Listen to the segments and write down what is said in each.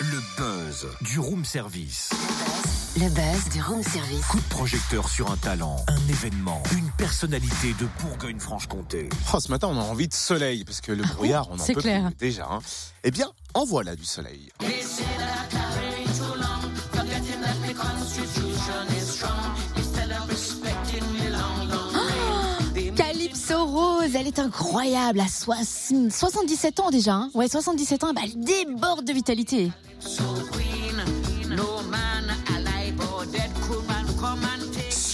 Le buzz du room service. Le buzz du room service. Coup de projecteur sur un talent, un événement, une personnalité de Bourgogne-Franche-Comté. Oh, ce matin, on a envie de soleil, parce que le brouillard, on en c'est peut clair. plus déjà. hein. Eh bien, en voilà du soleil. Elle est incroyable à soix- 77 ans déjà. hein. Ouais, 77 ans, bah, elle déborde de vitalité.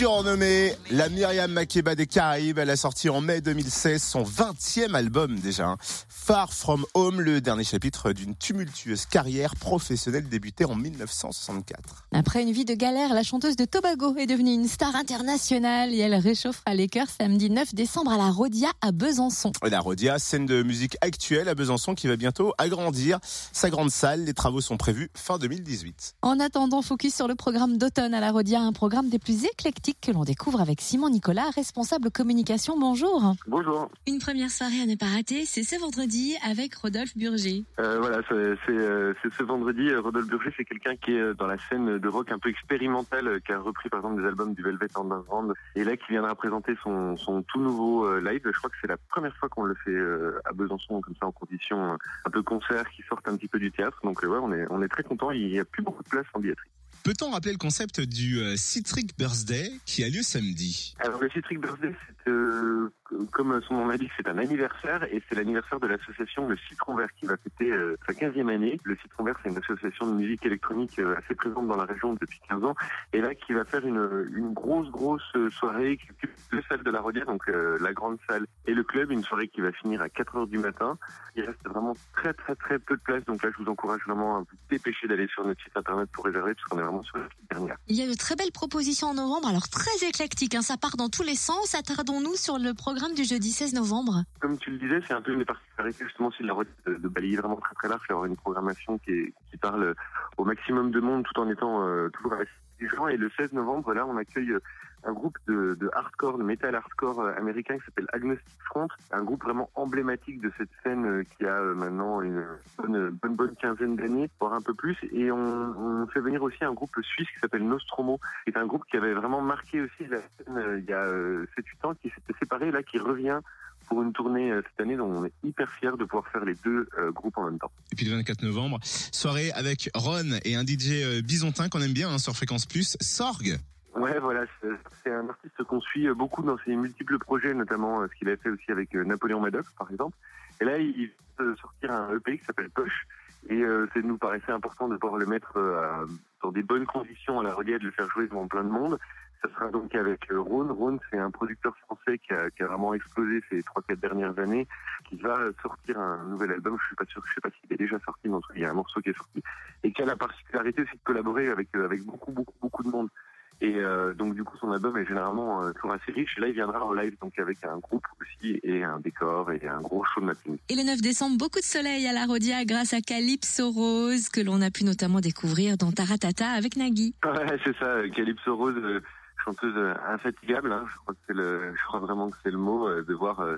Surnommée la Myriam Makeba des Caraïbes, elle a sorti en mai 2016 son 20e album déjà. hein. Far From Home, le dernier chapitre d'une tumultueuse carrière professionnelle débutée en 1964. Après une vie de galère, la chanteuse de Tobago est devenue une star internationale et elle réchauffera les cœurs samedi 9 décembre à la Rodia à Besançon. La Rodia, scène de musique actuelle à Besançon qui va bientôt agrandir sa grande salle. Les travaux sont prévus fin 2018. En attendant, focus sur le programme d'automne à la Rodia, un programme des plus éclectiques que l'on découvre avec Simon Nicolas, responsable communication. Bonjour. Bonjour. Une première soirée à ne pas rater, c'est ce vendredi avec Rodolphe Burger. Euh, voilà, c'est euh, c'est ce vendredi. euh, Rodolphe Burger, c'est quelqu'un qui est dans la scène de rock un peu expérimentale, qui a repris par exemple des albums du Velvet Underground, et là qui viendra présenter son, son tout nouveau euh, live. Je crois que c'est la première fois qu'on le fait euh, à Besançon, comme ça en conditions euh, un peu concert, qui sortent un petit peu du théâtre. Donc euh, ouais, on est on est très content. Il y a plus beaucoup de place en billetterie. Peut-on rappeler le concept du euh, Citric Birthday qui a lieu samedi? Alors le Citric Birthday, c'est euh, comme son nom l'indique, c'est un anniversaire et c'est l'anniversaire de l'association Le Citron Vert qui va fêter euh, sa 15e année. Le Citron Vert, c'est une association de musique électronique euh, assez présente dans la région depuis 15 ans et là qui va faire une, grosse grosse euh, soirée qui occupe deux salles de la Rodière, donc la grande salle et le club, une soirée qui va finir à 4 heures du matin. Il reste vraiment très très très peu de place, donc là je vous encourage vraiment à vous dépêcher d'aller sur notre site internet pour réserver parce qu'on est vraiment sur la dernière. Il y a de très belles propositions en novembre, alors très éclectique, hein, ça part dans tous les sens. Attardons-nous sur le programme du jeudi 16 novembre. Comme tu le disais, c'est un peu une des particularités justement aussi de la route de, balayer vraiment très très large avoir une programmation qui, qui parle au maximum de monde tout en étant euh, toujours avec Et le 16 novembre, là, on accueille euh, un groupe de, de hardcore, de metal hardcore euh, américain qui s'appelle Agnostic Front, un groupe vraiment emblématique de cette scène euh, qui a maintenant une bonne, bonne bonne quinzaine d'années, voire un peu plus. Et on, on fait venir aussi un groupe suisse qui s'appelle Nostromo, qui est un groupe qui avait vraiment marqué aussi la scène il y a euh, 7-8 ans, qui s'était séparé, là, qui revient pour une tournée euh, cette année dont on est hyper fiers de pouvoir faire les deux euh, groupes en même temps. Et puis le 24 novembre, soirée avec Ron et un DJ euh, bisontin qu'on aime bien hein, sur Fréquence Plus, Sorg. Ouais, voilà, c'est un artiste qu'on suit beaucoup dans ses multiples projets, notamment ce qu'il a fait aussi avec Napoléon Madoff, par exemple. Et là, il veut sortir un EP qui s'appelle Poche. Et c'est nous paraissait important de pouvoir le mettre dans des bonnes conditions à la Rodière, de le faire jouer devant plein de monde. Ça sera donc avec euh, Rhône. Rhône, c'est un producteur français qui a, qui a vraiment explosé ces trois quatre dernières années, qui va sortir un nouvel album. Je suis pas sûr, je sais pas s'il est déjà sorti, mais en tout cas, il y a un morceau qui est sorti et qui a la particularité aussi de collaborer avec euh, avec beaucoup beaucoup beaucoup de monde. Et euh, donc du coup son album est généralement euh, toujours assez riche. Et là il viendra en live donc avec un groupe aussi et un décor et un gros show de matinée. Et le 9 décembre, beaucoup de soleil à la Rodia grâce à Calypso Rose, que l'on a pu notamment découvrir dans Taratata avec Nagui. Ouais c'est ça, Calypso Rose, euh, chanteuse euh, infatigable. Hein, je crois que c'est le, je crois vraiment que c'est le mot euh, de voir euh,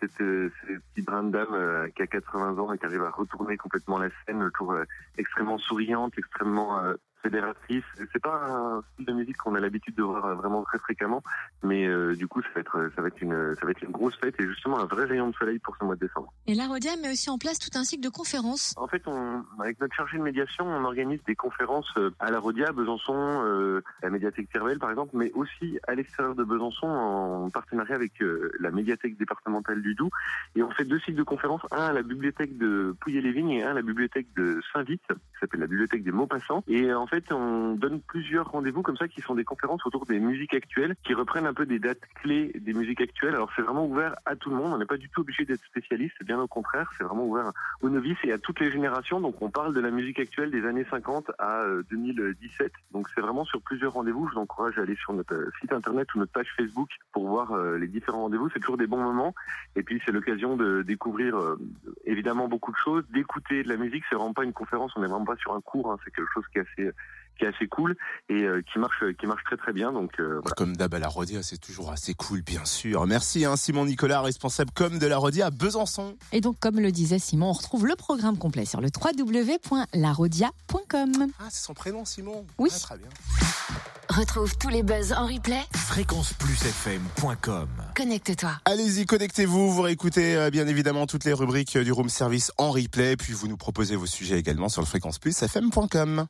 cette, euh, de dame euh, qui a 80 ans et qui arrive à retourner complètement la scène, toujours extrêmement souriante, extrêmement fédératrice. C'est pas un style de musique qu'on a l'habitude de voir euh, vraiment très fréquemment, mais euh, du coup ça va être ça va être une ça va être une grosse fête et justement un vrai rayon de soleil pour ce mois de décembre. Et la Rodia met aussi en place tout un cycle de conférences. En fait, on, avec notre chargé de médiation, on organise des conférences euh, à la Rodia, à Besançon, euh, à la médiathèque Tervel par exemple, mais aussi à l'extérieur de Besançon en partenariat avec euh, la médiathèque départementale du Doubs. Et on fait deux cycles de conférences, un à la bibliothèque de Pouilly-les-Vignes et un à la bibliothèque de Saint-Vite, qui s'appelle la bibliothèque des Maupassants. Et euh, en fait, on donne plusieurs rendez-vous comme ça qui sont des conférences autour des musiques actuelles, qui reprennent un peu des dates clés des musiques actuelles. Alors c'est vraiment ouvert à tout le monde, on n'est pas du tout obligé d'être spécialiste, bien au contraire, c'est vraiment ouvert aux novices et à toutes les générations. Donc on parle de la musique actuelle des années 50 à euh, 2017. Donc c'est vraiment sur plusieurs rendez-vous. Je vous encourage à aller sur notre euh, site internet ou notre page Facebook pour voir euh, les différents rendez-vous. C'est toujours des bons moments. Et puis c'est l'occasion de découvrir euh, évidemment beaucoup de choses, d'écouter de la musique. C'est vraiment pas une conférence, on n'est vraiment pas sur un cours. hein, c'est quelque chose qui est assez qui est assez cool et euh, qui marche qui marche très très bien. Donc euh, voilà. Comme d'hab à la Rodia, c'est toujours assez cool, bien sûr. Merci hein, Simon Nicolas, responsable com de la Rodia à Besançon. Et donc, comme le disait Simon, on retrouve le programme complet sur le www.larodia.com. Ah, c'est son prénom, Simon? Oui. Ah, très bien. Retrouve tous les buzz en replay. fréquenceplusfm.com Connecte-toi. Allez-y, connectez-vous. Vous réécoutez euh, bien évidemment toutes les rubriques du Room Service en replay. Puis vous nous proposez vos sujets également sur le fréquence plus fm.com.